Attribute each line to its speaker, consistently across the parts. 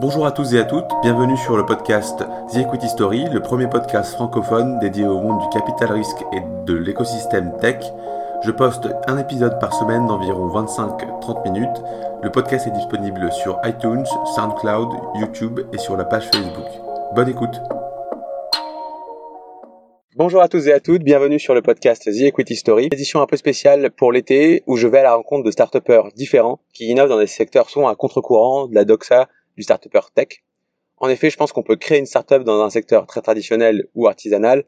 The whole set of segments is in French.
Speaker 1: Bonjour à tous et à toutes, bienvenue sur le podcast The Equity Story, le premier podcast francophone dédié au monde du capital risque et de l'écosystème tech. Je poste un épisode par semaine d'environ 25-30 minutes. Le podcast est disponible sur iTunes, SoundCloud, YouTube et sur la page Facebook. Bonne écoute
Speaker 2: Bonjour à tous et à toutes, bienvenue sur le podcast The Equity Story, édition un peu spéciale pour l'été où je vais à la rencontre de start différents qui innovent dans des secteurs souvent à contre-courant, de la doxa, du start tech. En effet, je pense qu'on peut créer une startup dans un secteur très traditionnel ou artisanal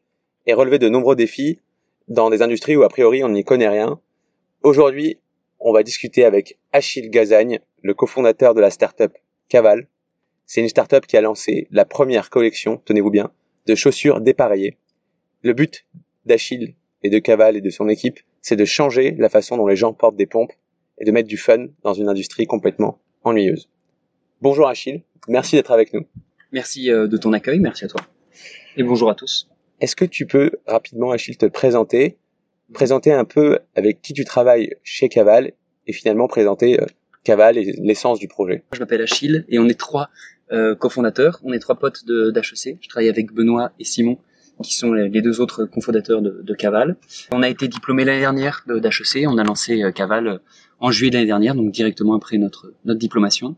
Speaker 2: et relever de nombreux défis dans des industries où a priori on n'y connaît rien. Aujourd'hui, on va discuter avec Achille Gazagne, le cofondateur de la startup Caval. C'est une startup qui a lancé la première collection, tenez-vous bien, de chaussures dépareillées le but d'Achille et de Caval et de son équipe, c'est de changer la façon dont les gens portent des pompes et de mettre du fun dans une industrie complètement ennuyeuse. Bonjour Achille, merci d'être avec nous.
Speaker 3: Merci euh, de ton accueil, merci à toi. Et bonjour à tous.
Speaker 2: Est-ce que tu peux rapidement, Achille, te présenter, présenter un peu avec qui tu travailles chez Caval et finalement présenter euh, Caval et l'essence du projet?
Speaker 3: Je m'appelle Achille et on est trois euh, cofondateurs, on est trois potes d'HEC. Je travaille avec Benoît et Simon qui sont les deux autres cofondateurs de, de Caval. On a été diplômé l'année dernière d'HEC, on a lancé euh, Caval en juillet de l'année dernière, donc directement après notre, notre diplomation.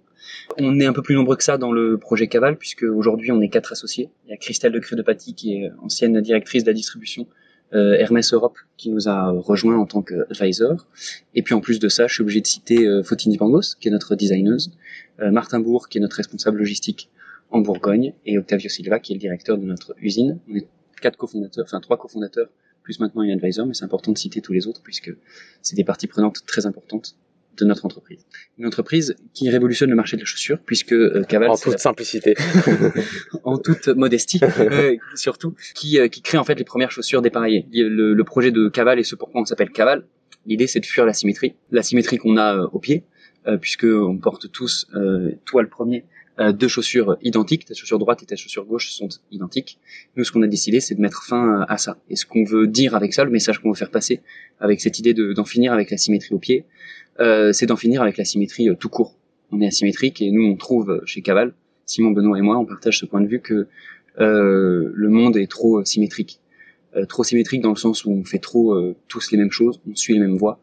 Speaker 3: On est un peu plus nombreux que ça dans le projet Caval, puisque aujourd'hui on est quatre associés. Il y a Christelle de Crédopaty, qui est ancienne directrice de la distribution euh, Hermès Europe, qui nous a rejoint en tant qu'advisor. Et puis en plus de ça, je suis obligé de citer euh, Fotini Pangos, qui est notre designeuse, Martin Bourg, qui est notre responsable logistique en Bourgogne, et Octavio Silva, qui est le directeur de notre usine. On est quatre cofondateurs, enfin trois cofondateurs, plus maintenant un advisor, mais c'est important de citer tous les autres puisque c'est des parties prenantes très importantes de notre entreprise. Une entreprise qui révolutionne le marché de la chaussure, puisque euh, Caval...
Speaker 2: En toute simplicité.
Speaker 3: en toute modestie, euh, surtout, qui, euh, qui crée en fait les premières chaussures dépareillées. Le, le projet de Caval et ce pourquoi on s'appelle Caval, l'idée c'est de fuir la symétrie. La symétrie qu'on a au pied, puisque on porte tous, toi le premier, euh, deux chaussures identiques, ta chaussure droite et ta chaussure gauche sont identiques. Nous, ce qu'on a décidé, c'est de mettre fin euh, à ça. Et ce qu'on veut dire avec ça, le message qu'on veut faire passer avec cette idée d'en finir avec la symétrie au pied, euh, c'est d'en finir avec la symétrie tout court. On est asymétrique et nous, on trouve chez Caval, Simon, Benoît et moi, on partage ce point de vue que le monde est trop symétrique. trop symétrique dans le sens où on fait trop tous les mêmes choses, on suit les mêmes voies.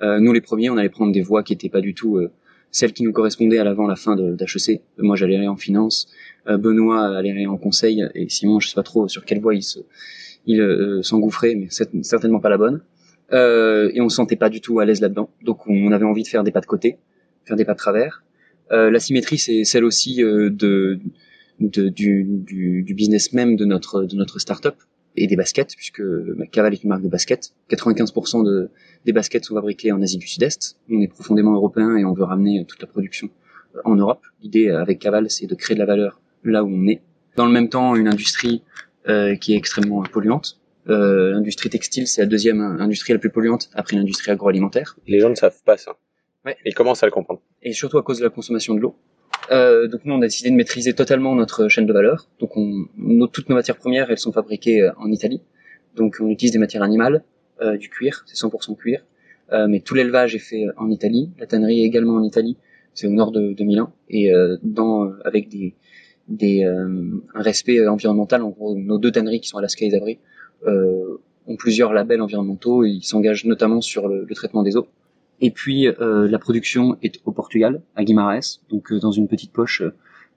Speaker 3: nous, les premiers, on allait prendre des voies qui n'étaient pas du tout celle qui nous correspondait à l'avant la fin d'HEC. Moi, j'allais en finance, euh, Benoît allait en conseil, et Simon, je sais pas trop sur quelle voie il se, il euh, s'engouffrait, mais certainement pas la bonne. Euh, et on se sentait pas du tout à l'aise là-dedans. Donc, on avait envie de faire des pas de côté, faire des pas de travers. Euh, la symétrie, c'est celle aussi euh, de, de du, du, du, business même de notre de notre startup et des baskets, puisque Caval est une marque de baskets. 95% de, des baskets sont fabriquées en Asie du Sud-Est. On est profondément européen et on veut ramener toute la production euh, en Europe. L'idée euh, avec Caval, c'est de créer de la valeur là où on est. Dans le même temps, une industrie euh, qui est extrêmement polluante. Euh, l'industrie textile, c'est la deuxième industrie la plus polluante après l'industrie agroalimentaire.
Speaker 2: Les gens ne savent pas ça.
Speaker 3: Ouais.
Speaker 2: Ils commencent à le comprendre.
Speaker 3: Et surtout à cause de la consommation de l'eau. Euh, donc nous, on a décidé de maîtriser totalement notre chaîne de valeur. Donc on, toutes nos matières premières, elles sont fabriquées euh, en Italie. Donc on utilise des matières animales, euh, du cuir, c'est 100% cuir. Mais tout l'élevage est fait en Italie. La tannerie est également en Italie. C'est au nord de, de Milan et dans avec des, des un respect environnemental. En gros, nos deux tanneries qui sont Alaska et Zabri ont plusieurs labels environnementaux. Et ils s'engagent notamment sur le, traitement des eaux. Et puis euh, la production est au Portugal, à Guimarães, donc euh, dans une petite poche euh,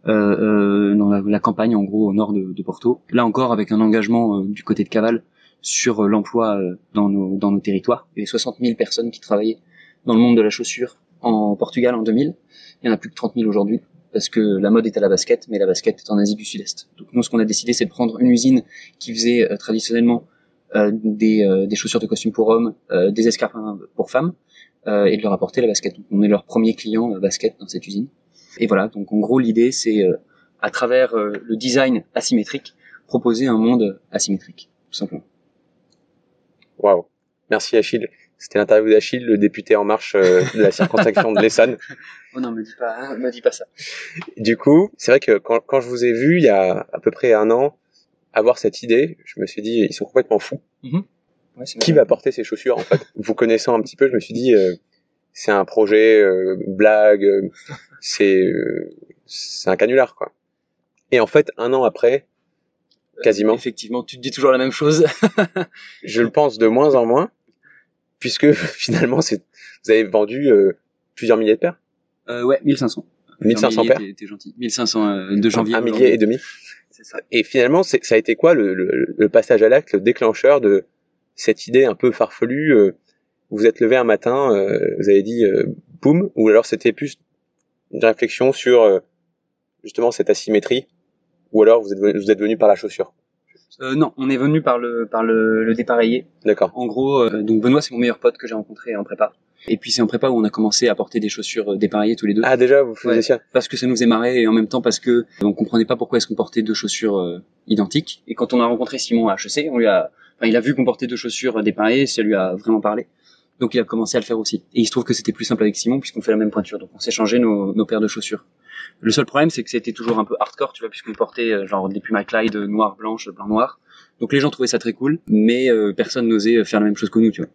Speaker 3: euh dans la, campagne en gros au nord de, de Porto. Là encore avec un engagement du côté de Caval sur l'emploi dans nos, dans nos territoires. Il y avait 60 000 personnes qui travaillaient dans le monde de la chaussure en Portugal en 2000. Il y en a plus que 30 000 aujourd'hui parce que la mode est à la basket, mais la basket est en Asie du Sud-Est. Donc nous, ce qu'on a décidé, c'est de prendre une usine qui faisait traditionnellement euh, des, des, chaussures de costume pour hommes, des escarpins pour femmes, euh, et de leur apporter la basket. Donc, on est leur premier client euh, basket dans cette usine. Et voilà, donc en gros l'idée c'est euh, à travers le design asymétrique proposer un monde asymétrique, tout simplement.
Speaker 2: Waouh, merci Achille. C'était l'interview d'Achille, le député en marche de la circonscription de l'Essonne.
Speaker 3: Oh non, me dis pas, hein, me dis pas ça.
Speaker 2: Du coup, c'est vrai que quand, quand, je vous ai vu il y a à peu près un an avoir cette idée, je me suis dit ils sont complètement fous. Mm-hmm qui va porter ces chaussures en fait? Vous connaissant un petit peu, je me suis dit euh, c'est un projet euh, blague, euh, c'est c'est un canular, quoi. Et en fait, un an après, quasiment,
Speaker 3: Effectivement, tu te dis toujours la même chose.
Speaker 2: je le pense de moins en moins, puisque finalement, c'est, vous avez vendu euh, plusieurs milliers de paires.
Speaker 3: Euh, ouais, 1500.
Speaker 2: 1500
Speaker 3: Un millier,
Speaker 2: paires.
Speaker 3: t'es- gentil. 1500 euh, de janvier.
Speaker 2: un millier et demi.
Speaker 3: C'est ça.
Speaker 2: Et finalement, c'est- ça a été quoi le, le- le passage à l'acte, le déclencheur de cette idée un peu farfelue euh, Vous vous êtes levé un matin, euh, vous avez dit euh, boum, ou alors c'était plus une réflexion sur euh, justement cette asymétrie, ou alors vous êtes vous êtes venu par la chaussure?
Speaker 3: Euh, non, on est venu par le par le, le dépareillé.
Speaker 2: D'accord.
Speaker 3: En gros, euh, donc Benoît c'est mon meilleur pote que j'ai rencontré en prépa. Et puis c'est en prépa où on a commencé à porter des chaussures euh, dépareillées tous les deux.
Speaker 2: Ah déjà, vous faisiez
Speaker 3: Ouais.
Speaker 2: ça
Speaker 3: parce que ça nous faisait marrer et en même temps parce que on comprenait pas pourquoi est-ce qu'on portait deux chaussures euh, identiques. Et quand on a rencontré Simon à HEC, on lui a, enfin, il a vu qu'on portait deux chaussures euh, dépareillées, ça lui a vraiment parlé. Donc il a commencé à le faire aussi. Et il se trouve que c'était plus simple avec Simon puisqu'on fait la même pointure, donc on changé nos, nos paires de chaussures. Le seul problème c'est que c'était toujours un peu hardcore, tu vois, puisqu'on portait euh, genre des Puma Clyde euh, noir blanche, blanc noir. Donc les gens trouvaient ça très cool, mais euh, personne n'osait faire la même chose que nous, tu vois.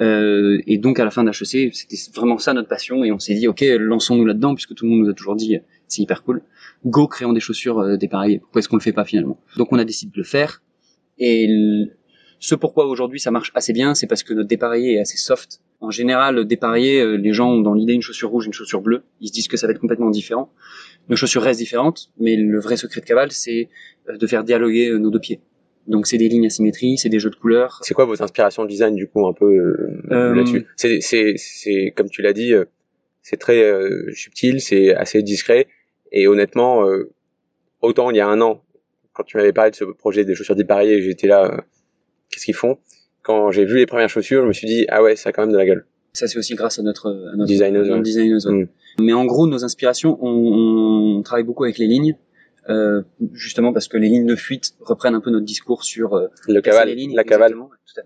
Speaker 3: Euh, et donc à la fin d'HEC, c'était vraiment ça notre passion et on s'est dit ok lançons-nous là-dedans puisque tout le monde nous a toujours dit c'est hyper cool. Go créons des chaussures euh, dépareillées. Pourquoi est-ce qu'on le fait pas finalement? Donc on a décidé de le faire et ce pourquoi aujourd'hui ça marche assez bien, c'est parce que notre dépareillé est assez soft. En général, dépareillé, euh, les gens ont dans l'idée une chaussure rouge, une chaussure bleue. Ils se disent que ça va être complètement différent. Nos chaussures restent différentes, mais le vrai secret de Caval, c'est euh, de faire dialoguer euh, nos deux pieds. Donc c'est des lignes asymétries, c'est des jeux de couleurs,
Speaker 2: C'est quoi vos inspirations de design du coup un peu euh,
Speaker 3: Euh,
Speaker 2: là-dessus? C'est c'est c'est comme tu l'as dit, c'est très euh, subtil, c'est assez discret et honnêtement, euh, autant il y a un an quand tu m'avais parlé de ce projet des chaussures dépareillées, j'étais là, euh, qu'est-ce qu'ils font? Quand j'ai vu les premières chaussures, je me suis dit ah ouais, ça a quand même de la gueule.
Speaker 3: Ça, c'est aussi grâce à notre, à notre
Speaker 2: ouais.
Speaker 3: ouais.
Speaker 2: Mm.
Speaker 3: Mais en gros, nos inspirations, on, on travaille beaucoup avec les lignes, euh, justement parce que les lignes de fuite reprennent un peu notre discours sur euh,
Speaker 2: Le cavale,
Speaker 3: les lignes.
Speaker 2: la cavale.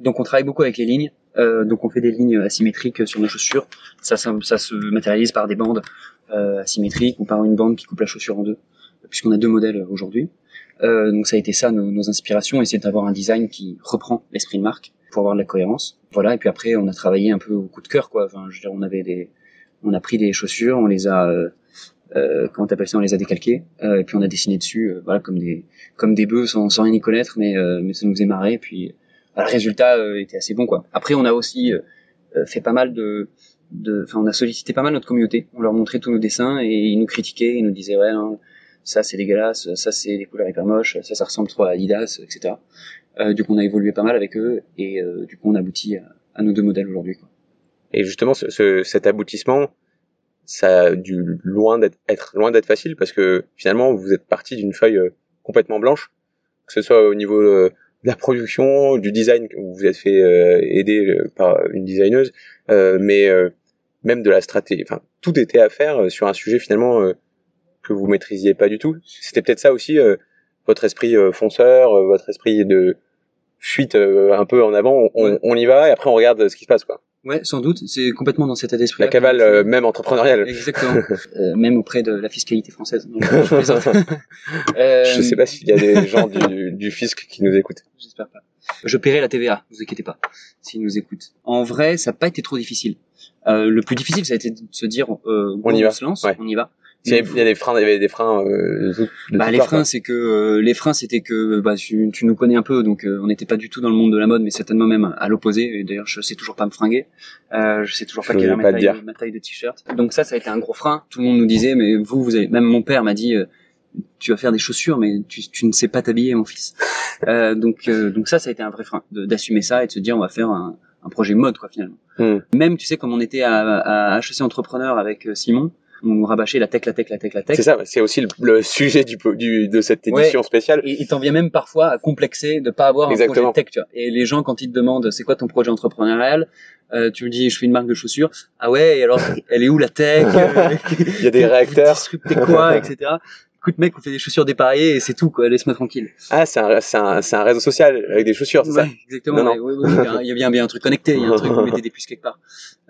Speaker 3: Donc, on travaille beaucoup avec les lignes. Euh, donc, on fait des lignes asymétriques sur nos chaussures. Ça, ça, ça se matérialise par des bandes euh, asymétriques ou par une bande qui coupe la chaussure en deux, puisqu'on a deux modèles aujourd'hui. Euh, donc, ça a été ça nos, nos inspirations, essayer d'avoir un design qui reprend l'esprit de marque pour avoir de la cohérence. Voilà. Et puis après, on a travaillé un peu au coup de cœur, quoi. Enfin, je veux dire, on avait des, on a pris des chaussures, on les a, euh, euh, comment t'appelles ça, on les a décalquées, euh, et puis on a dessiné dessus, euh, voilà, comme des, comme des bœufs sans, sans rien y connaître, mais, euh, mais ça nous faisait marrer, puis voilà, le résultat était assez bon, quoi. Après, on a aussi fait pas mal de, de, on a sollicité pas mal notre communauté. On leur montrait tous nos dessins et ils nous critiquaient, ils nous disaient ouais, non, ça c'est dégueulasse, ça c'est des couleurs hyper moches, ça ça ressemble trop à Adidas, etc. Euh, du coup, on a évolué pas mal avec eux et euh, du coup, on aboutit à, nos deux modèles aujourd'hui.
Speaker 2: Et justement, ce, ce- cet aboutissement, ça a dû loin d'être être loin d'être facile parce que finalement, vous êtes parti d'une feuille euh, complètement blanche, que ce soit au niveau euh, de la production, du design, où vous êtes fait euh, aider par une designeuse, mais même de la stratégie. Enfin, tout était à faire sur un sujet finalement que vous maîtrisiez pas du tout. C'était peut-être ça aussi, euh, votre esprit euh, fonceur, euh, votre esprit de fuite euh, un peu en avant. On,
Speaker 3: Ouais.
Speaker 2: on y va et après on regarde ce qui se passe, quoi.
Speaker 3: Ouais, sans doute, c'est complètement dans cet état d'esprit.
Speaker 2: La cavale, euh, même entrepreneuriale.
Speaker 3: Exactement. Euh, même auprès de la fiscalité française. Donc, je
Speaker 2: sais pas s'il y a des gens du, du fisc qui nous écoutent.
Speaker 3: J'espère pas. Je paierai la TVA, vous inquiétez pas, s'ils nous écoutent. En vrai, ça n'a pas été trop difficile. Euh, le plus difficile, ça a été de se dire, euh,
Speaker 2: On y va.
Speaker 3: se lance,
Speaker 2: Ouais.
Speaker 3: on y va.
Speaker 2: Il y avait, il y a des freins, il y avait des freins. Euh, de tout- de
Speaker 3: Bah,
Speaker 2: toutes
Speaker 3: les freins, c'est que euh, les freins, c'était que bah, tu, tu nous connais un peu, donc euh, on n'était pas du tout dans le monde de la mode, mais certainement même à l'opposé. Et d'ailleurs, je sais toujours pas me fringuer. Euh, je sais toujours pas quelle est ma taille, ma taille de t-shirt. Donc ça, ça a été un gros frein. Tout le monde nous disait, mais vous, vous avez. Même mon père m'a dit, euh, tu vas faire des chaussures, mais tu, tu ne sais pas t'habiller, mon fils. Euh, donc, euh, donc ça, ça a été un vrai frein, d'assumer ça et de se dire, on va faire un, un projet mode, quoi, finalement.
Speaker 2: Hmm.
Speaker 3: Même, tu sais, comme on était à, à HEC Entrepreneur avec Simon, on rabâchait la tech, la tech, la tech, la tech.
Speaker 2: C'est ça, c'est aussi le, le sujet du, du, de cette édition spéciale.
Speaker 3: Et il t'en vient même parfois à complexer de pas avoir un
Speaker 2: Exactement.
Speaker 3: projet tech, tu vois. Et les gens, quand ils te demandent c'est quoi ton projet entrepreneurial, euh, tu me dis je fais une marque de chaussures. Ah ouais, et alors elle est où la tech Euh,
Speaker 2: Il y a des réacteurs.
Speaker 3: disruptez quoi, etc. Écoute mec, on fait des chaussures dépareillées et c'est tout quoi. Laisse-moi tranquille.
Speaker 2: Ah, c'est un, c'est un, c'est un réseau social avec des chaussures, c'est ça
Speaker 3: exactement.
Speaker 2: Non,
Speaker 3: ouais, ouais, ouais, il y a- bien, bien un truc connecté. Il y a un truc vous mettez des puces quelque part.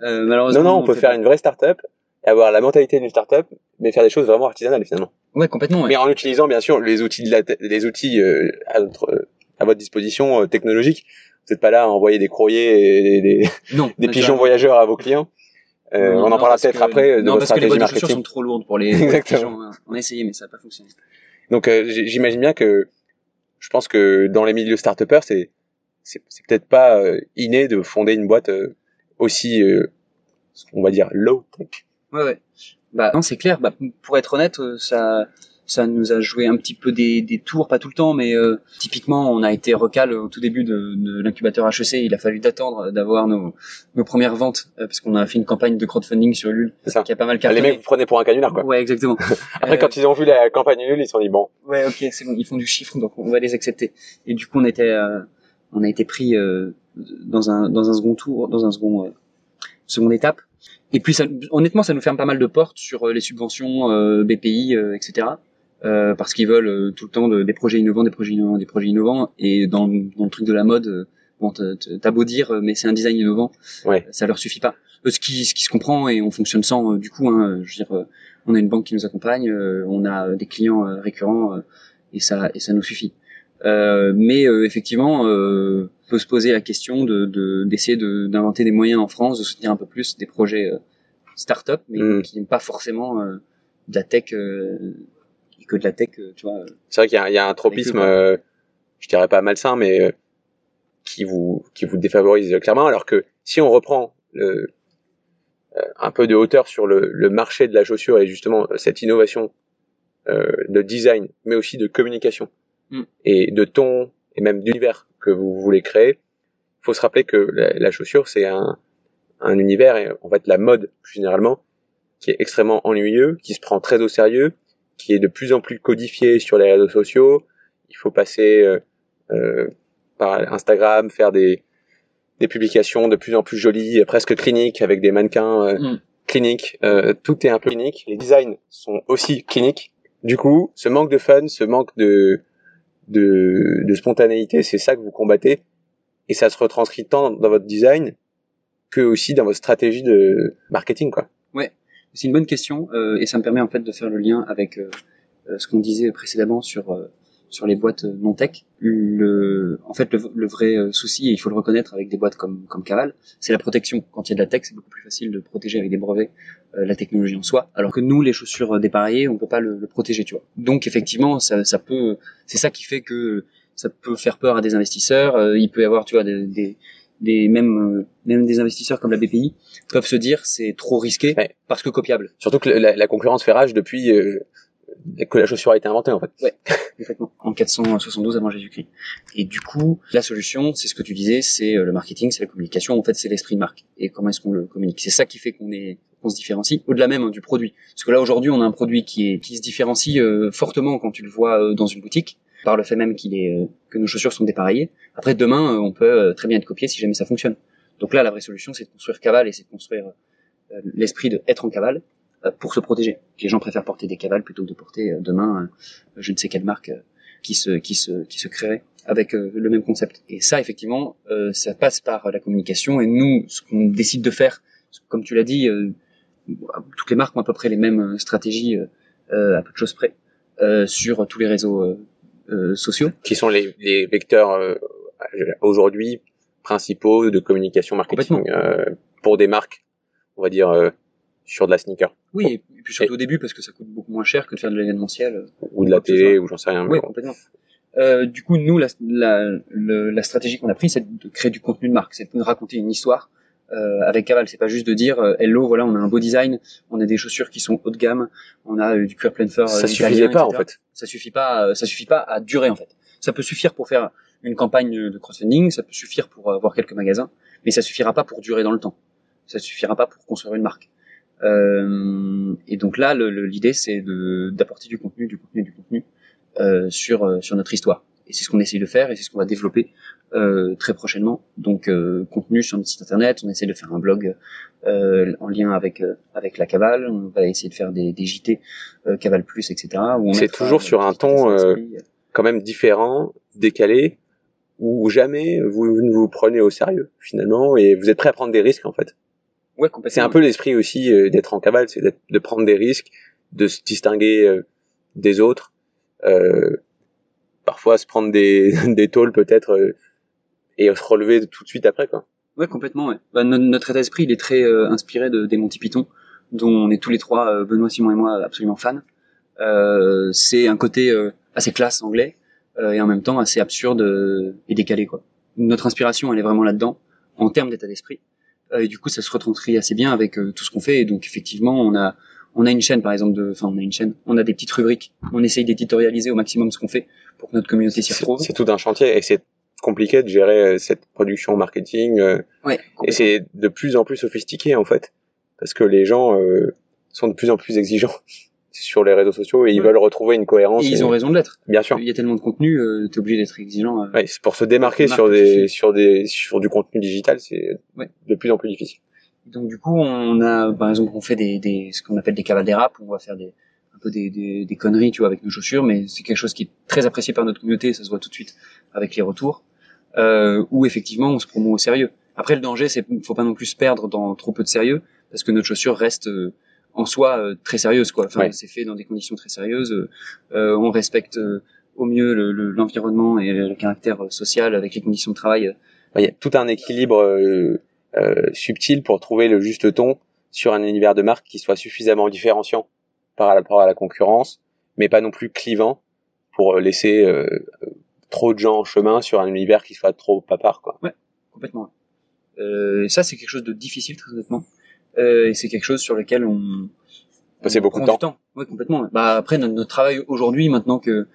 Speaker 3: Euh, malheureusement.
Speaker 2: Non, non, on peut faire
Speaker 3: pas.
Speaker 2: une vraie start-up et avoir la mentalité d'une start-up, mais faire des choses vraiment artisanales finalement.
Speaker 3: Ouais, complètement. Ouais.
Speaker 2: Mais en utilisant bien sûr les outils, de la, les outils euh, à, notre, à votre disposition euh, technologique. Vous n'êtes pas là à envoyer des courriers et des, des,
Speaker 3: non.
Speaker 2: des pigeons voyageurs à vos clients. Euh,
Speaker 3: Non,
Speaker 2: on en parlera peut-être après de
Speaker 3: Non,
Speaker 2: votre
Speaker 3: parce que les boîtes de chaussures
Speaker 2: marketing.
Speaker 3: sont trop lourdes pour les, pour les
Speaker 2: Exactement.
Speaker 3: gens. hein. On a essayé, mais ça n'a pas fonctionné.
Speaker 2: Donc euh, j'imagine bien que je pense que dans les milieux start-upers, c'est c'est peut-être pas euh, inné de fonder une boîte euh, aussi euh, on va dire low tech.
Speaker 3: Ouais, ouais. Bah non, c'est clair. Bah, pour être honnête, euh, ça, ça nous a joué un petit peu des, des tours, pas tout le temps, mais euh, typiquement, on a été recal au tout début de, de l'incubateur HEC. Il a fallu d'attendre d'avoir nos, nos premières ventes euh, parce qu'on a fait une campagne de crowdfunding sur Ulule
Speaker 2: ça.
Speaker 3: qui a pas mal
Speaker 2: Les
Speaker 3: cartonné.
Speaker 2: mecs vous prenez pour un canular quoi.
Speaker 3: Ouais, exactement.
Speaker 2: Après
Speaker 3: Euh,
Speaker 2: quand ils ont vu la campagne nulle, ils se sont dit bon,
Speaker 3: Ouais, ok, c'est bon, ils font du chiffre, donc on va les accepter. Et du coup, on était, euh, on a été pris euh, dans un dans un second tour, dans un second euh, seconde étape. Et puis, ça, honnêtement, ça nous ferme pas mal de portes sur euh, les subventions euh, BPI, euh, etc. Euh, parce qu'ils veulent euh, tout le temps de- des projets innovants, des projets innovants, des projets innovants. Et dans, dans le truc de la mode, euh, bon, t'as- beau dire, euh, mais c'est un design innovant,
Speaker 2: Ouais.
Speaker 3: ça leur suffit pas. Euh, ce qui ce qui se comprend et on fonctionne sans euh, du coup. Hein, je veux dire, euh, on a une banque qui nous accompagne, euh, on a euh, des clients euh, récurrents euh, et ça et ça nous suffit. Euh, mais euh, effectivement, euh, on peut se poser la question de de- d'essayer de, d'inventer des moyens en France de soutenir un peu plus des projets euh, start-up, mais
Speaker 2: Mm.
Speaker 3: qui n'aiment pas forcément euh, de la tech euh, et que de la tech, tu vois.
Speaker 2: c'est vrai qu'il y y a un tropisme, euh, je dirais pas malsain, mais qui vous qui vous défavorise clairement. Alors que si on reprend le, euh, un peu de hauteur sur le, le marché de la chaussure et justement cette innovation euh, de design, mais aussi de communication
Speaker 3: Mm.
Speaker 2: et de ton et même d'univers que vous voulez créer, il faut se rappeler que la, la chaussure c'est un, un univers et en fait la mode plus généralement qui est extrêmement ennuyeux, qui se prend très au sérieux, qui est de plus en plus codifié sur les réseaux sociaux. Il faut passer euh, euh, par Instagram, faire des, des publications de plus en plus jolies, presque cliniques, avec des mannequins euh,
Speaker 3: Mm.
Speaker 2: cliniques. Euh, tout est un peu clinique. Les designs sont aussi cliniques. Du coup, ce manque de fun, ce manque de, de, de spontanéité, c'est ça que vous combattez. Et ça se retranscrit tant dans votre design que aussi dans votre stratégie de marketing, quoi.
Speaker 3: C'est une bonne question euh, et ça me permet en fait de faire le lien avec euh, euh, ce qu'on disait précédemment sur euh, sur les boîtes non tech. Le, en fait, le, le vrai euh, souci, et il faut le reconnaître avec des boîtes comme comme Caval, c'est la protection. Quand il y a de la tech, c'est beaucoup plus facile de protéger avec des brevets euh, la technologie en soi, alors que nous, les chaussures euh, dépareillées, on peut pas le, le protéger, tu vois. Donc effectivement, ça, ça peut, c'est ça qui fait que ça peut faire peur à des investisseurs. Euh, il peut y avoir, tu vois, des, des des même euh, même des investisseurs comme la BPI peuvent se dire c'est trop risqué
Speaker 2: Ouais.
Speaker 3: parce que copiable.
Speaker 2: Surtout que la, la concurrence fait rage depuis euh, que la chaussure a été inventée, en fait.
Speaker 3: Complètement. En 472 avant Jésus-Christ. Et du coup, la solution, c'est ce que tu disais, c'est euh, le marketing, c'est la communication. En fait, c'est l'esprit de marque. Et comment est-ce qu'on le communique? C'est ça qui fait qu'on est, qu'on se différencie. Au-delà même hein, du produit. Parce que là, aujourd'hui, on a un produit qui est, qui se différencie euh, fortement quand tu le vois euh, dans une boutique, par le fait même qu'il est, euh, que nos chaussures sont dépareillées. Après, demain, euh, on peut euh, très bien être copié si jamais ça fonctionne. Donc là, la vraie solution, c'est de construire cavale et c'est de construire l'esprit de être en cavale pour se protéger. Les gens préfèrent porter des cavales plutôt que de porter euh, demain euh, je ne sais quelle marque euh, qui se qui se qui se créerait avec euh, le même concept. Et ça, effectivement, euh, ça passe par la communication. Et nous, ce qu'on décide de faire, comme tu l'as dit, euh, toutes les marques ont à peu près les mêmes euh, stratégies euh, euh, à peu de choses près euh, sur tous les réseaux euh, euh, sociaux.
Speaker 2: Qui sont les, les vecteurs euh, aujourd'hui principaux de communication marketing euh, pour des marques, on va dire, euh, sur de la sneaker
Speaker 3: Oui, et puis surtout au début parce que ça coûte beaucoup moins cher que de faire de l'événementiel. euh,
Speaker 2: ou de la télé ou j'en sais rien.
Speaker 3: Oui, complètement. Euh, du coup, nous, la, la, la stratégie qu'on a prise, c'est de créer du contenu de marque, c'est de raconter une histoire. Euh, avec Caval, c'est pas juste de dire euh, hello, voilà, on a un beau design, on a des chaussures qui sont haut de gamme, on a euh, du cuir plein fur.
Speaker 2: Ça suffisait pas en fait.
Speaker 3: Ça suffit pas, ça suffit pas à durer en fait. Ça peut suffire pour faire une campagne de crowdfunding, ça peut suffire pour avoir quelques magasins, mais ça suffira pas pour durer dans le temps. Ça suffira pas pour construire une marque. Euh, et donc là, l'idée, c'est d'apporter du contenu, du contenu, du contenu euh, sur euh, sur notre histoire. Et c'est ce qu'on essaye de faire et c'est ce qu'on va développer euh, très prochainement. Donc euh, contenu sur notre site internet, on essaie de faire un blog euh, en lien avec euh, avec la Cavale, on va essayer de faire des, des JT euh, Cavale Plus, etc.
Speaker 2: C'est toujours sur un ton, euh. Quand même différent, décalé, où jamais vous ne vous prenez au sérieux finalement et vous êtes prêt à prendre des risques en fait.
Speaker 3: Ouais, complètement.
Speaker 2: C'est un peu l'esprit aussi euh, d'être en cavale, c'est de prendre des risques, de se distinguer euh, des autres, euh, parfois se prendre des, des tôles peut-être euh, et se relever tout de suite après quoi.
Speaker 3: Ouais, complètement. Ouais. Bah, no- notre état d'esprit, il est très euh, inspiré de, des Monty Python, dont on est tous les trois, euh, Benoît, Simon et moi, absolument fans. Euh, c'est un côté euh, assez classe anglais euh, et en même temps assez absurde euh, et décalé. Quoi. Notre inspiration, elle est vraiment là-dedans, en termes d'état d'esprit. Euh, et du coup, ça se retranscrit assez bien avec euh, tout ce qu'on fait. Et donc, effectivement, on a on a une chaîne, par exemple, de, enfin, on a une chaîne, on a des petites rubriques. On essaye d'éditorialiser au maximum ce qu'on fait pour que notre communauté s'y retrouve.
Speaker 2: c'est tout un chantier et c'est compliqué de gérer euh, cette production marketing
Speaker 3: Ouais,
Speaker 2: et c'est de plus en plus sophistiqué en fait parce que les gens euh, sont de plus en plus exigeants sur les réseaux sociaux et ils
Speaker 3: Ouais.
Speaker 2: veulent retrouver une cohérence.
Speaker 3: Et ils
Speaker 2: et-
Speaker 3: ont raison de l'être.
Speaker 2: Bien sûr.
Speaker 3: Il y a tellement de contenu, euh, t'es obligé d'être exigeant. euh.
Speaker 2: Ouais, c'est pour se démarquer
Speaker 3: Marque
Speaker 2: sur des sur des sur du contenu digital, c'est
Speaker 3: Ouais.
Speaker 2: de plus en plus difficile.
Speaker 3: Donc du coup, on a, par exemple, on fait des, des ce qu'on appelle des rap, on va faire des un peu des, des, des conneries, tu vois, avec nos chaussures, mais c'est quelque chose qui est très apprécié par notre communauté, ça se voit tout de suite avec les retours. Euh, où effectivement, on se promeut au sérieux. Après, le danger, c'est faut pas non plus se perdre dans trop peu de sérieux, parce que notre chaussure reste euh, en soi euh, très sérieuse, quoi. Enfin,
Speaker 2: Ouais.
Speaker 3: c'est fait dans des conditions très sérieuses. Euh, on respecte euh, au mieux le- le- l'environnement et le caractère social avec les conditions de travail
Speaker 2: Il y a tout un équilibre euh, euh, subtil pour trouver le juste ton sur un univers de marque qui soit suffisamment différenciant par rapport à la concurrence, mais pas non plus clivant pour laisser euh, trop de gens en chemin sur un univers qui soit trop à part. Quoi.
Speaker 3: complètement. Euh, ça, c'est quelque chose de difficile, très honnêtement. Euh, et c'est quelque chose sur lequel on
Speaker 2: Passer
Speaker 3: on
Speaker 2: beaucoup de temps.
Speaker 3: du Ouais, complètement. Bah après notre, notre travail aujourd'hui, maintenant que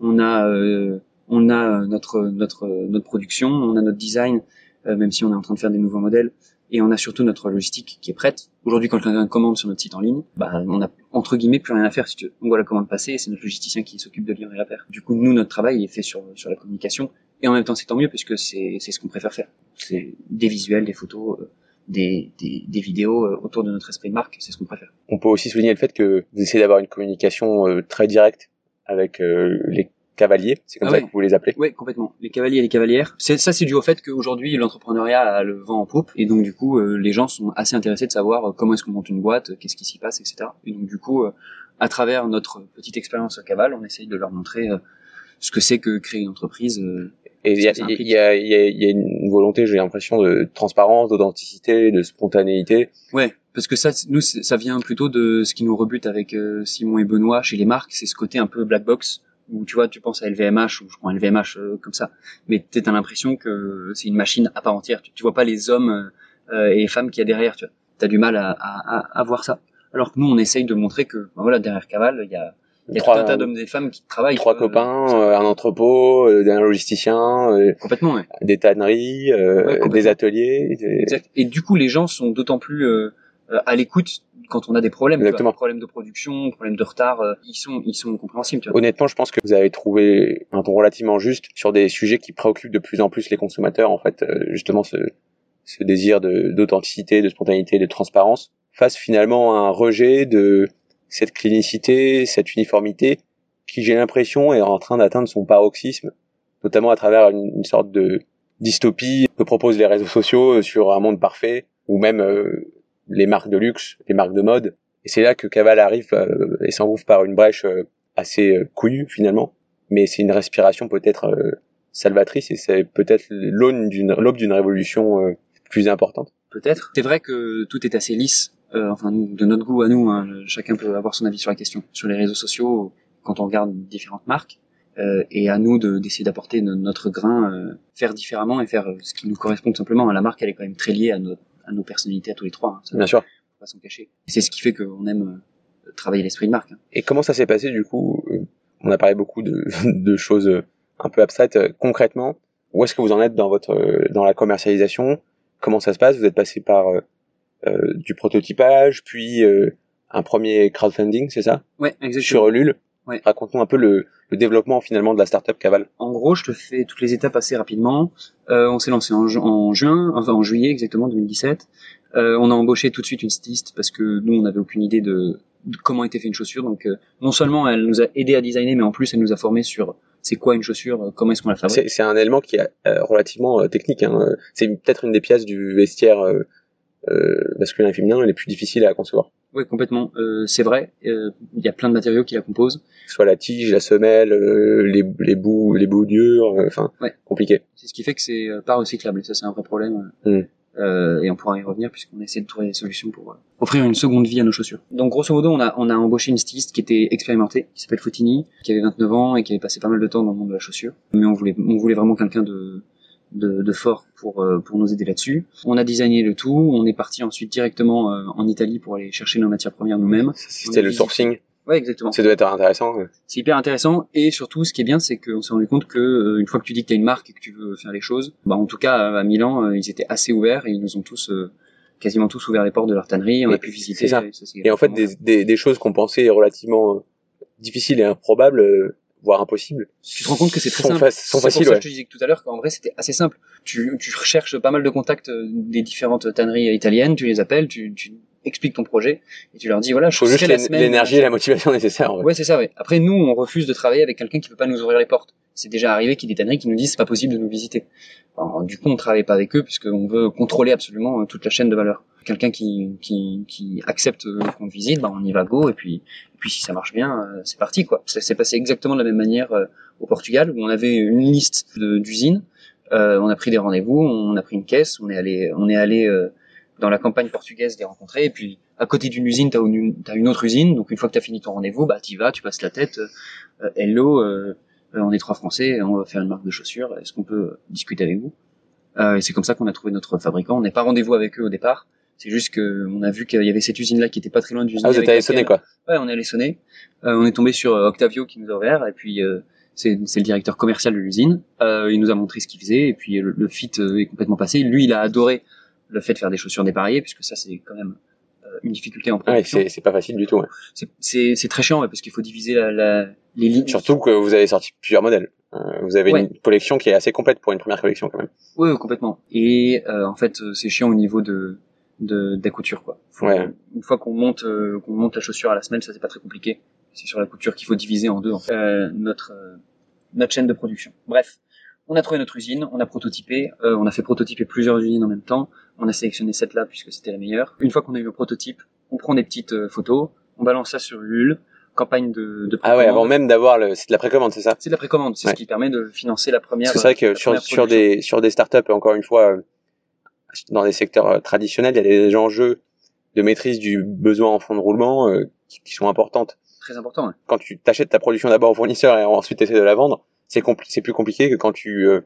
Speaker 3: on a euh, on a notre notre notre production, on a notre design, euh, même si on est en train de faire des nouveaux modèles, et on a surtout notre logistique qui est prête. Aujourd'hui, quand quelqu'un commande sur notre site en ligne, bah on a entre guillemets plus rien à faire si tu veux. On voit la commande passer et c'est notre logisticien qui s'occupe de livrer la paire. Du coup, nous notre travail il est fait sur sur la communication et en même temps c'est tant mieux puisque c'est c'est ce qu'on préfère faire. C'est des visuels, des photos. euh, des, des, des vidéos euh, autour de notre esprit de marque, c'est ce qu'on préfère.
Speaker 2: On peut aussi souligner le fait que vous essayez d'avoir une communication euh, très directe avec euh, les cavaliers, c'est comme
Speaker 3: Ah
Speaker 2: ça
Speaker 3: ouais.
Speaker 2: que vous les appelez.
Speaker 3: Oui, complètement. Les cavaliers et les cavalières. Ça, c'est dû au fait qu'aujourd'hui, l'entrepreneuriat a le vent en poupe. Et donc, du coup, euh, les gens sont assez intéressés de savoir euh, comment est-ce qu'on monte une boîte, euh, qu'est-ce qui s'y passe, etc. Et donc, du coup, euh, à travers notre petite expérience à Caval, on essaye de leur montrer euh, ce que c'est que créer une entreprise. euh.
Speaker 2: Et il y a, y, a, y, a, y a une volonté, j'ai l'impression, de transparence, d'authenticité, de spontanéité.
Speaker 3: Ouais, parce que ça, nous, ça vient plutôt de ce qui nous rebute avec euh, Simon et Benoît chez les marques, c'est ce côté un peu black box où tu vois, tu penses à LVMH ou je prends LVMH euh, comme ça, mais t'as l'impression que c'est une machine à part entière. Tu, tu vois pas les hommes euh, et les femmes qu'il y a derrière. Tu as du mal à voir ça. Alors que nous, on essaye de montrer que, ben voilà, derrière Caval, il y a, il y a
Speaker 2: Trois-
Speaker 3: tout un tas d'hommes et femmes qui travaillent.
Speaker 2: Trois
Speaker 3: vois,
Speaker 2: copains,
Speaker 3: euh,
Speaker 2: euh, un entrepôt, euh, un logisticien, euh,
Speaker 3: complètement. Ouais.
Speaker 2: des tanneries, euh,
Speaker 3: Ouais, complètement.
Speaker 2: des ateliers. des-
Speaker 3: Exact. Et du coup, les gens sont d'autant plus euh, euh, à l'écoute quand on a des problèmes, vois,
Speaker 2: Exactement.
Speaker 3: des problèmes de production, problèmes de retard. euh, ils sont, ils sont compréhensibles. Tu vois.
Speaker 2: Honnêtement, je pense que vous avez trouvé un ton relativement juste sur des sujets qui préoccupent de plus en plus les consommateurs. En fait, euh, justement, ce, ce désir de- d'authenticité, de, spontanéité, de transparence, face finalement à un rejet de cette clinicité, cette uniformité, qui j'ai l'impression est en train d'atteindre son paroxysme, notamment à travers une, sorte de dystopie que proposent les réseaux sociaux sur un monde parfait, ou même euh, les marques de luxe, les marques de mode. Et c'est là que Caval arrive euh, et s'engouffre par une brèche euh, assez euh, couillue finalement, mais c'est une respiration peut-être euh, salvatrice et c'est peut-être l'aube d'une révolution euh, plus importante.
Speaker 3: Peut-être. C'est vrai que tout est assez lisse. Euh, enfin, de notre goût à nous, hein, chacun peut avoir son avis sur la question. Sur les réseaux sociaux, quand on regarde différentes marques, euh, et à nous de- d'essayer d'apporter no- notre grain, euh, faire différemment et faire ce qui nous correspond tout simplement. La marque, elle est quand même très liée à, nos- à nos personnalités, à tous les trois. Hein, ça,
Speaker 2: Bien sûr.
Speaker 3: faut pas s'en cacher. C'est ce qui fait qu'on aime travailler l'esprit de marque. hein.
Speaker 2: Et comment ça s'est passé du coup On a parlé beaucoup de, de choses un peu abstraites. Concrètement, où est-ce que vous en êtes dans votre dans la commercialisation? Comment ça se passe? Vous êtes passé par du prototypage, puis euh, un premier crowdfunding, c'est ça?
Speaker 3: Ouais, exactement.
Speaker 2: Sur Ulule?
Speaker 3: Ouais.
Speaker 2: Raconte-nous un peu le, le développement finalement de la startup Caval.
Speaker 3: En gros, je te fais toutes les étapes assez rapidement. Euh, on s'est lancé en, ju- en juin, enfin en juillet exactement 2017. Euh, on a embauché tout de suite une styliste parce que nous, on n'avait aucune idée de, de comment était fait une chaussure. Donc, euh, non seulement elle nous a aidé à designer, mais en plus, elle nous a formé sur c'est quoi une chaussure, euh, comment est-ce qu'on la fabrique.
Speaker 2: C'est un élément qui est euh, relativement euh, technique. Hein. C'est peut-être une des pièces du vestiaire euh, masculin et féminin les plus difficiles à concevoir.
Speaker 3: Oui, complètement. Euh, c'est vrai. euh, Il y a plein de matériaux qui la composent.
Speaker 2: Soit la tige, la semelle, euh, les, les bouts, les bouts durs, euh, enfin
Speaker 3: Ouais.
Speaker 2: compliqué.
Speaker 3: C'est ce qui fait que c'est pas recyclable. Et ça, c'est un vrai problème.
Speaker 2: Mm.
Speaker 3: Euh, et on pourra y revenir puisqu'on essaie de trouver des solutions pour euh, offrir une seconde vie à nos chaussures. Donc grosso modo, on a, on a embauché une styliste qui était expérimentée, qui s'appelle Fotini, qui avait 29 ans et qui avait passé pas mal de temps dans le monde de la chaussure. Mais on voulait, on voulait vraiment quelqu'un de, de, de, fort pour, euh, pour nous aider là-dessus. On a designé le tout, on est parti ensuite directement euh, en Italie pour aller chercher nos matières premières nous-mêmes.
Speaker 2: C'était le sourcing
Speaker 3: Ouais, exactement.
Speaker 2: Ça doit être intéressant.
Speaker 3: C'est hyper intéressant et surtout, ce qui est bien, c'est qu'on s'est rendu compte que euh, une fois que tu dis que t'as une marque et que tu veux faire les choses, bah en tout cas à Milan, euh, ils étaient assez ouverts et ils nous ont tous euh, quasiment tous ouvert les portes de leur tannerie. On a pu visiter.
Speaker 2: Ça. Et, ça, et en fait, des, des, des, choses qu'on pensait relativement difficiles et improbables, voire impossibles.
Speaker 3: Tu te rends compte que c'est très simple.
Speaker 2: Fa sont faciles.
Speaker 3: Pour ça
Speaker 2: ouais.
Speaker 3: que je te disais tout à l'heure qu'en vrai c'était assez simple. Tu, tu recherches pas mal de contacts des différentes tanneries italiennes, tu les appelles, tu, tu expliques ton projet et tu leur dis voilà je
Speaker 2: faut juste l'énergie et la motivation nécessaire
Speaker 3: ouais, ouais c'est ça ouais après nous on refuse de travailler avec quelqu'un qui peut pas nous ouvrir les portes c'est déjà arrivé qu'il y ait des tanneries qui nous disent c'est pas possible de nous visiter. Du coup on travaille pas avec eux puisqu'on veut contrôler absolument toute la chaîne de valeur. Quelqu'un qui, qui, qui accepte qu'on visite bah on y va go et puis puis si ça marche bien c'est parti quoi. Ça s'est passé exactement de la même manière au Portugal où on avait une liste d'usines. Euh, on a pris des rendez-vous on a pris une caisse on est allé on est allé euh, dans la campagne portugaise les rencontrer et puis à côté d'une usine t'as une, une autre usine. Donc une fois que t'as fini ton rendez-vous bah t'y vas tu passes la tête euh, hello euh, on est trois français on va faire une marque de chaussures est-ce qu'on peut discuter avec vous? Euh, et c'est comme ça qu'on a trouvé notre fabricant. On n'est pas rendez-vous avec eux au départ. C'est juste que on a vu qu'il y avait cette usine là qui était pas très loin de l'usine
Speaker 2: ah vous êtes allé sonner quoi.
Speaker 3: Ouais on est allé sonner. Euh, on est tombé sur Octavio qui nous a ouvert et puis c'est le directeur commercial de l'usine. Il nous a montré ce qu'il faisait et puis le, le fit est complètement passé. Lui il a adoré le fait de faire des chaussures dépareillées, puisque ça c'est quand même euh, une difficulté en production.
Speaker 2: Ouais, c'est pas facile du tout. Ouais.
Speaker 3: C'est très chiant ouais, parce qu'il faut diviser la, la, les lignes.
Speaker 2: Surtout que vous avez sorti plusieurs modèles. Euh, vous avez
Speaker 3: Ouais.
Speaker 2: une collection qui est assez complète pour une première collection quand même.
Speaker 3: Oui, ouais, complètement. Et euh, en fait, c'est chiant au niveau de de, de la couture quoi. Faut-
Speaker 2: Ouais.
Speaker 3: Une fois qu'on monte euh, qu'on monte la chaussure à la semelle, ça c'est pas très compliqué. C'est sur la couture qu'il faut diviser en deux en fait. Euh, notre euh, notre chaîne de production. Bref, on a trouvé notre usine, on a prototypé, euh, on a fait prototyper plusieurs usines en même temps. On a sélectionné cette là puisque c'était la meilleure. Une fois qu'on a eu le prototype, on prend des petites euh, photos, on balance ça sur Ulule, campagne de, de
Speaker 2: Ah ouais,
Speaker 3: précommande.
Speaker 2: avant même d'avoir le, c'est de la précommande, c'est ça
Speaker 3: C'est de la précommande, c'est
Speaker 2: Ouais.
Speaker 3: ce qui permet de financer la première.
Speaker 2: C'est vrai que sur, des sur des startups, encore une fois, euh, dans des secteurs euh, traditionnels, il y a des enjeux de maîtrise du besoin en fond de roulement euh, qui, qui sont importantes.
Speaker 3: très important. ouais.
Speaker 2: Quand tu t'achètes ta production d'abord au fournisseur et ensuite essaies de la vendre, c'est compli- c'est plus compliqué que quand tu euh,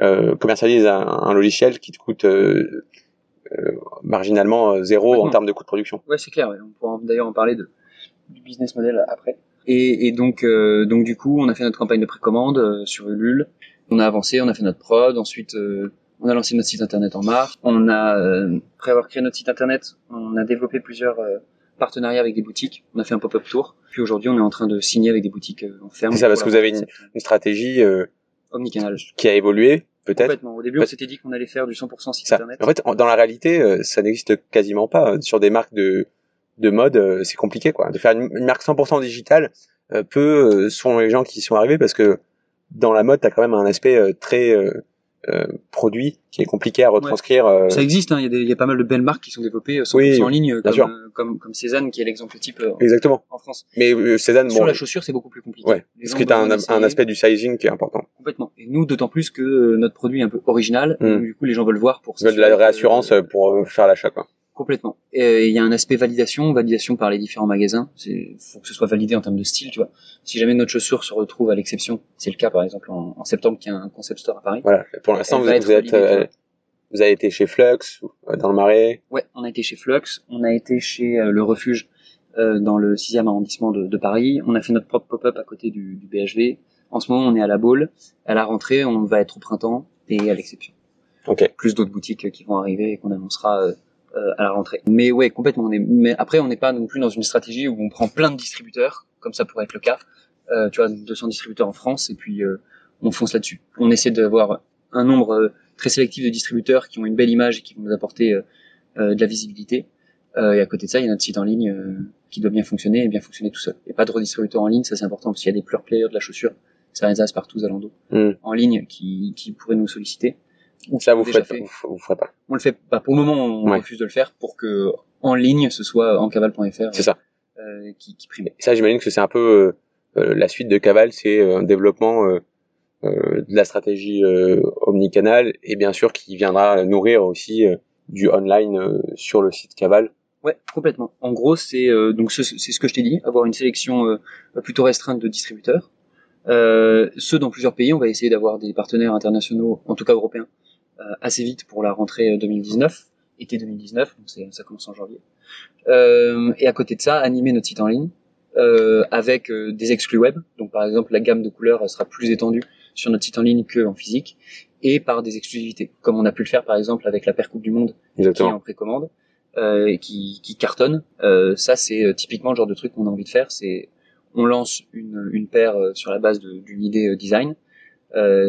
Speaker 2: euh, commercialises un, un logiciel qui te coûte marginalement zéro en termes de coût de production.
Speaker 3: Ouais, c'est clair. ouais. On pourra d'ailleurs en parler de, du business model après. Et, et donc, euh, donc du coup, on a fait notre campagne de précommande euh, sur Ulule. On a avancé, on a fait notre prod. Ensuite, euh, on a lancé notre site internet en mars. On a, euh, après avoir créé notre site internet, on a développé plusieurs euh, partenariats avec des boutiques. On a fait un pop-up tour. Puis aujourd'hui, on est en train de signer avec des boutiques euh, en ferme.
Speaker 2: C'est ça, parce que vous avez
Speaker 3: rentrée
Speaker 2: Une stratégie euh,
Speaker 3: omnicanal.
Speaker 2: qui a évolué, peut-être.
Speaker 3: Complètement. Au début, on s'était dit qu'on allait faire du 100% site
Speaker 2: Ça.
Speaker 3: internet.
Speaker 2: En fait, en- dans la réalité, euh, ça n'existe quasiment pas. Sur des marques de, de mode, euh, c'est compliqué, quoi. De faire une, une marque 100% digitale, euh, peu euh, sont les gens qui y sont arrivés parce que dans la mode, t'as quand même un aspect euh, très euh, euh, produit qui est compliqué à retranscrire. euh,
Speaker 3: Ça existe, hein. il y, y a pas mal de belles marques qui sont développées euh, 100%
Speaker 2: Oui,
Speaker 3: en ligne, comme, euh, comme, comme Cézanne, qui est l'exemple type
Speaker 2: Exactement.
Speaker 3: en France.
Speaker 2: Mais Cézanne,
Speaker 3: Sur
Speaker 2: bon,
Speaker 3: la chaussure, c'est beaucoup plus compliqué.
Speaker 2: ouais, parce que t'as
Speaker 3: doivent
Speaker 2: un, un aspect du sizing qui est important.
Speaker 3: complètement. Et nous, d'autant plus que notre produit est un peu original,
Speaker 2: Mm.
Speaker 3: donc du coup, les gens veulent voir pour
Speaker 2: Ils veulent de la réassurance pour faire l'achat, quoi.
Speaker 3: Complètement. Et il y a un aspect validation, validation par les différents magasins. C'est faut que ce soit validé en termes de style, tu vois. Si jamais notre chaussure se retrouve à l'exception, c'est le cas par exemple en, en septembre qu'il y a un concept store à Paris.
Speaker 2: Voilà. Pour l'instant, vous, êtes- vous euh, vous avez été chez Flux, dans le Marais.
Speaker 3: Ouais, on a été chez Flux, on a été chez euh, le Refuge euh, dans le 6e arrondissement de, de Paris. On a fait notre propre pop-up à côté du, du BHV. En ce moment, on est à la Baule. À la rentrée, on va être au printemps et à l'exception.
Speaker 2: Ok.
Speaker 3: Plus d'autres boutiques qui vont arriver et qu'on annoncera euh, à la rentrée. Mais ouais, complètement. On est, mais après, on n'est pas non plus dans une stratégie où on prend plein de distributeurs, comme ça pourrait être le cas. Euh, tu vois, 200 distributeurs en France et puis euh, on fonce là-dessus. On essaie d'avoir un nombre euh, très sélectif de distributeurs qui ont une belle image et qui vont nous apporter euh, euh, de la visibilité. Euh, et à côté de ça, il y a notre site en ligne euh, qui doit bien fonctionner et bien fonctionner tout seul. Et pas de redistributeur en ligne, ça c'est important parce qu'il y a des pure players de la chaussure, ça les as partout Zalando,
Speaker 2: Hmm.
Speaker 3: en ligne qui, qui pourraient nous solliciter. Ou
Speaker 2: Ça, vous ferez,
Speaker 3: fait.
Speaker 2: vous, vous ferez pas.
Speaker 3: On le fait pas. Pour le moment, on
Speaker 2: Ouais.
Speaker 3: refuse de le faire pour que en ligne ce soit en cavale.fr
Speaker 2: C'est ça.
Speaker 3: euh, qui, qui prime.
Speaker 2: Ça, j'imagine que c'est un peu euh, euh, la suite de Caval, c'est euh, un développement euh, euh, de la stratégie euh, omnicanal et bien sûr qui viendra nourrir aussi euh, du online sur le site Caval.
Speaker 3: Ouais, complètement. En gros, c'est donc c'est ce que je t'ai dit, avoir une sélection plutôt restreinte de distributeurs. ceux dans plusieurs pays, on va essayer d'avoir des partenaires internationaux, en tout cas européens, assez vite pour la rentrée 2019 été 2019, donc ça commence en janvier. Euh, et à côté de ça, animer notre site en ligne euh, avec euh, des exclus web. Donc par exemple, la gamme de couleurs sera plus étendue sur notre site en ligne qu'en physique, et par des exclusivités, comme on a pu le faire par exemple avec la paire Coupe du Monde
Speaker 2: Exactement.
Speaker 3: qui est en précommande euh, et qui, qui cartonne. Euh, ça, c'est euh, typiquement le genre de truc qu'on a envie de faire. C'est on lance une, une paire sur la base d'une idée design.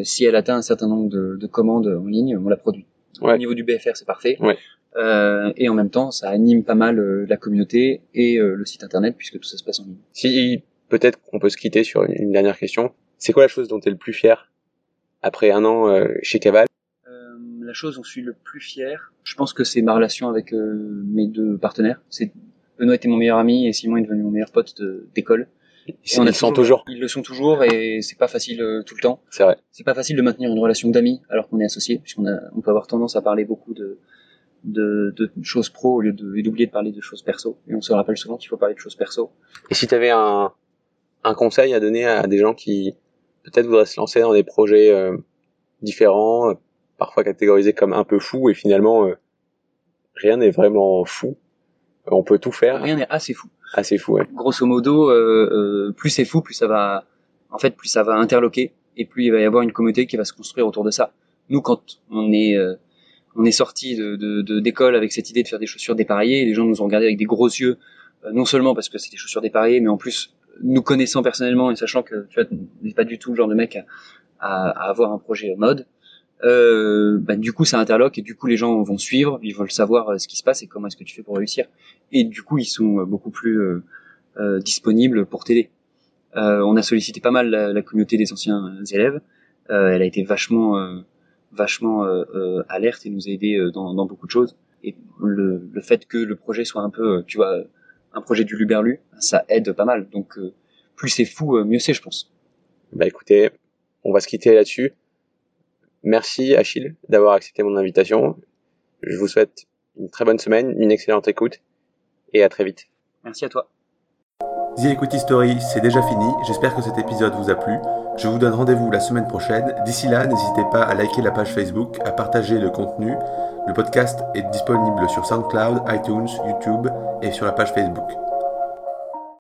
Speaker 3: Si elle atteint un certain nombre de, de commandes en ligne, on la produit.
Speaker 2: Ouais.
Speaker 3: Au niveau du BFR, c'est parfait.
Speaker 2: Ouais.
Speaker 3: Euh, et en même temps, ça anime pas mal euh, la communauté et euh, le site internet puisque tout ça se passe en ligne.
Speaker 2: Si peut-être qu'on peut se quitter sur une, une dernière question, c'est quoi la chose dont tu es le plus fier après un an euh, chez Caval
Speaker 3: Euh, la chose dont je suis le plus fier, je pense que c'est ma relation avec euh, mes deux partenaires. C'est Benoît était mon meilleur ami et Simon est devenu mon meilleur pote d'école.
Speaker 2: Ils
Speaker 3: on
Speaker 2: sont toujours,
Speaker 3: Ils le sont toujours et c'est pas facile euh, tout le temps.
Speaker 2: c'est vrai.
Speaker 3: c'est pas facile de maintenir une relation d'amis alors qu'on est associé, puisqu'on a, on peut avoir tendance à parler beaucoup de, de, de choses pro au lieu d'oublier de parler de choses perso. Et on se rappelle souvent qu'il faut parler de choses perso.
Speaker 2: Et si tu avais un, un conseil à donner à des gens qui peut-être voudraient se lancer dans des projets euh, différents, euh, parfois catégorisés comme un peu fous, et finalement euh, rien n'est vraiment fou, on peut tout faire,
Speaker 3: Rien n'est assez fou.
Speaker 2: Assez fou. Ouais.
Speaker 3: Grosso modo, euh, euh, plus c'est fou, plus ça va, en fait, plus ça va interloquer, et plus il va y avoir une communauté qui va se construire autour de ça. Nous, quand on est, euh, on est sorti de, de, de- d'école avec cette idée de faire des chaussures dépareillées, les gens nous ont regardé avec des gros yeux, non seulement parce que c'est des chaussures dépareillées, mais en plus nous connaissant personnellement et sachant que tu vois, n'est pas du tout le genre de mec à, à, à avoir un projet mode. Euh, bah, du coup, ça interloque et du coup, les gens vont suivre, ils veulent savoir euh, ce qui se passe et comment est-ce que tu fais pour réussir. Et du coup, ils sont euh, beaucoup plus euh, euh, disponibles pour t'aider. On a sollicité pas mal la, communauté des anciens élèves. Elle a été vachement, vachement alerte et nous a aidé dans, dans beaucoup de choses. Et le, le fait que le projet soit un peu, tu vois, un projet du Luberlu, ça aide pas mal. Donc, plus c'est fou, mieux c'est, je pense.
Speaker 2: Bah écoutez, on va se quitter là-dessus. Merci Achille d'avoir accepté mon invitation. Je vous souhaite une très bonne semaine, une excellente écoute, et à très vite.
Speaker 3: Merci à toi.
Speaker 1: The Equity Story, c'est déjà fini. J'espère que cet épisode vous a plu. Je vous donne rendez-vous la semaine prochaine. D'ici là, n'hésitez pas à liker la page Facebook, à partager le contenu. Le podcast est disponible sur SoundCloud, iTunes, YouTube et sur la page Facebook.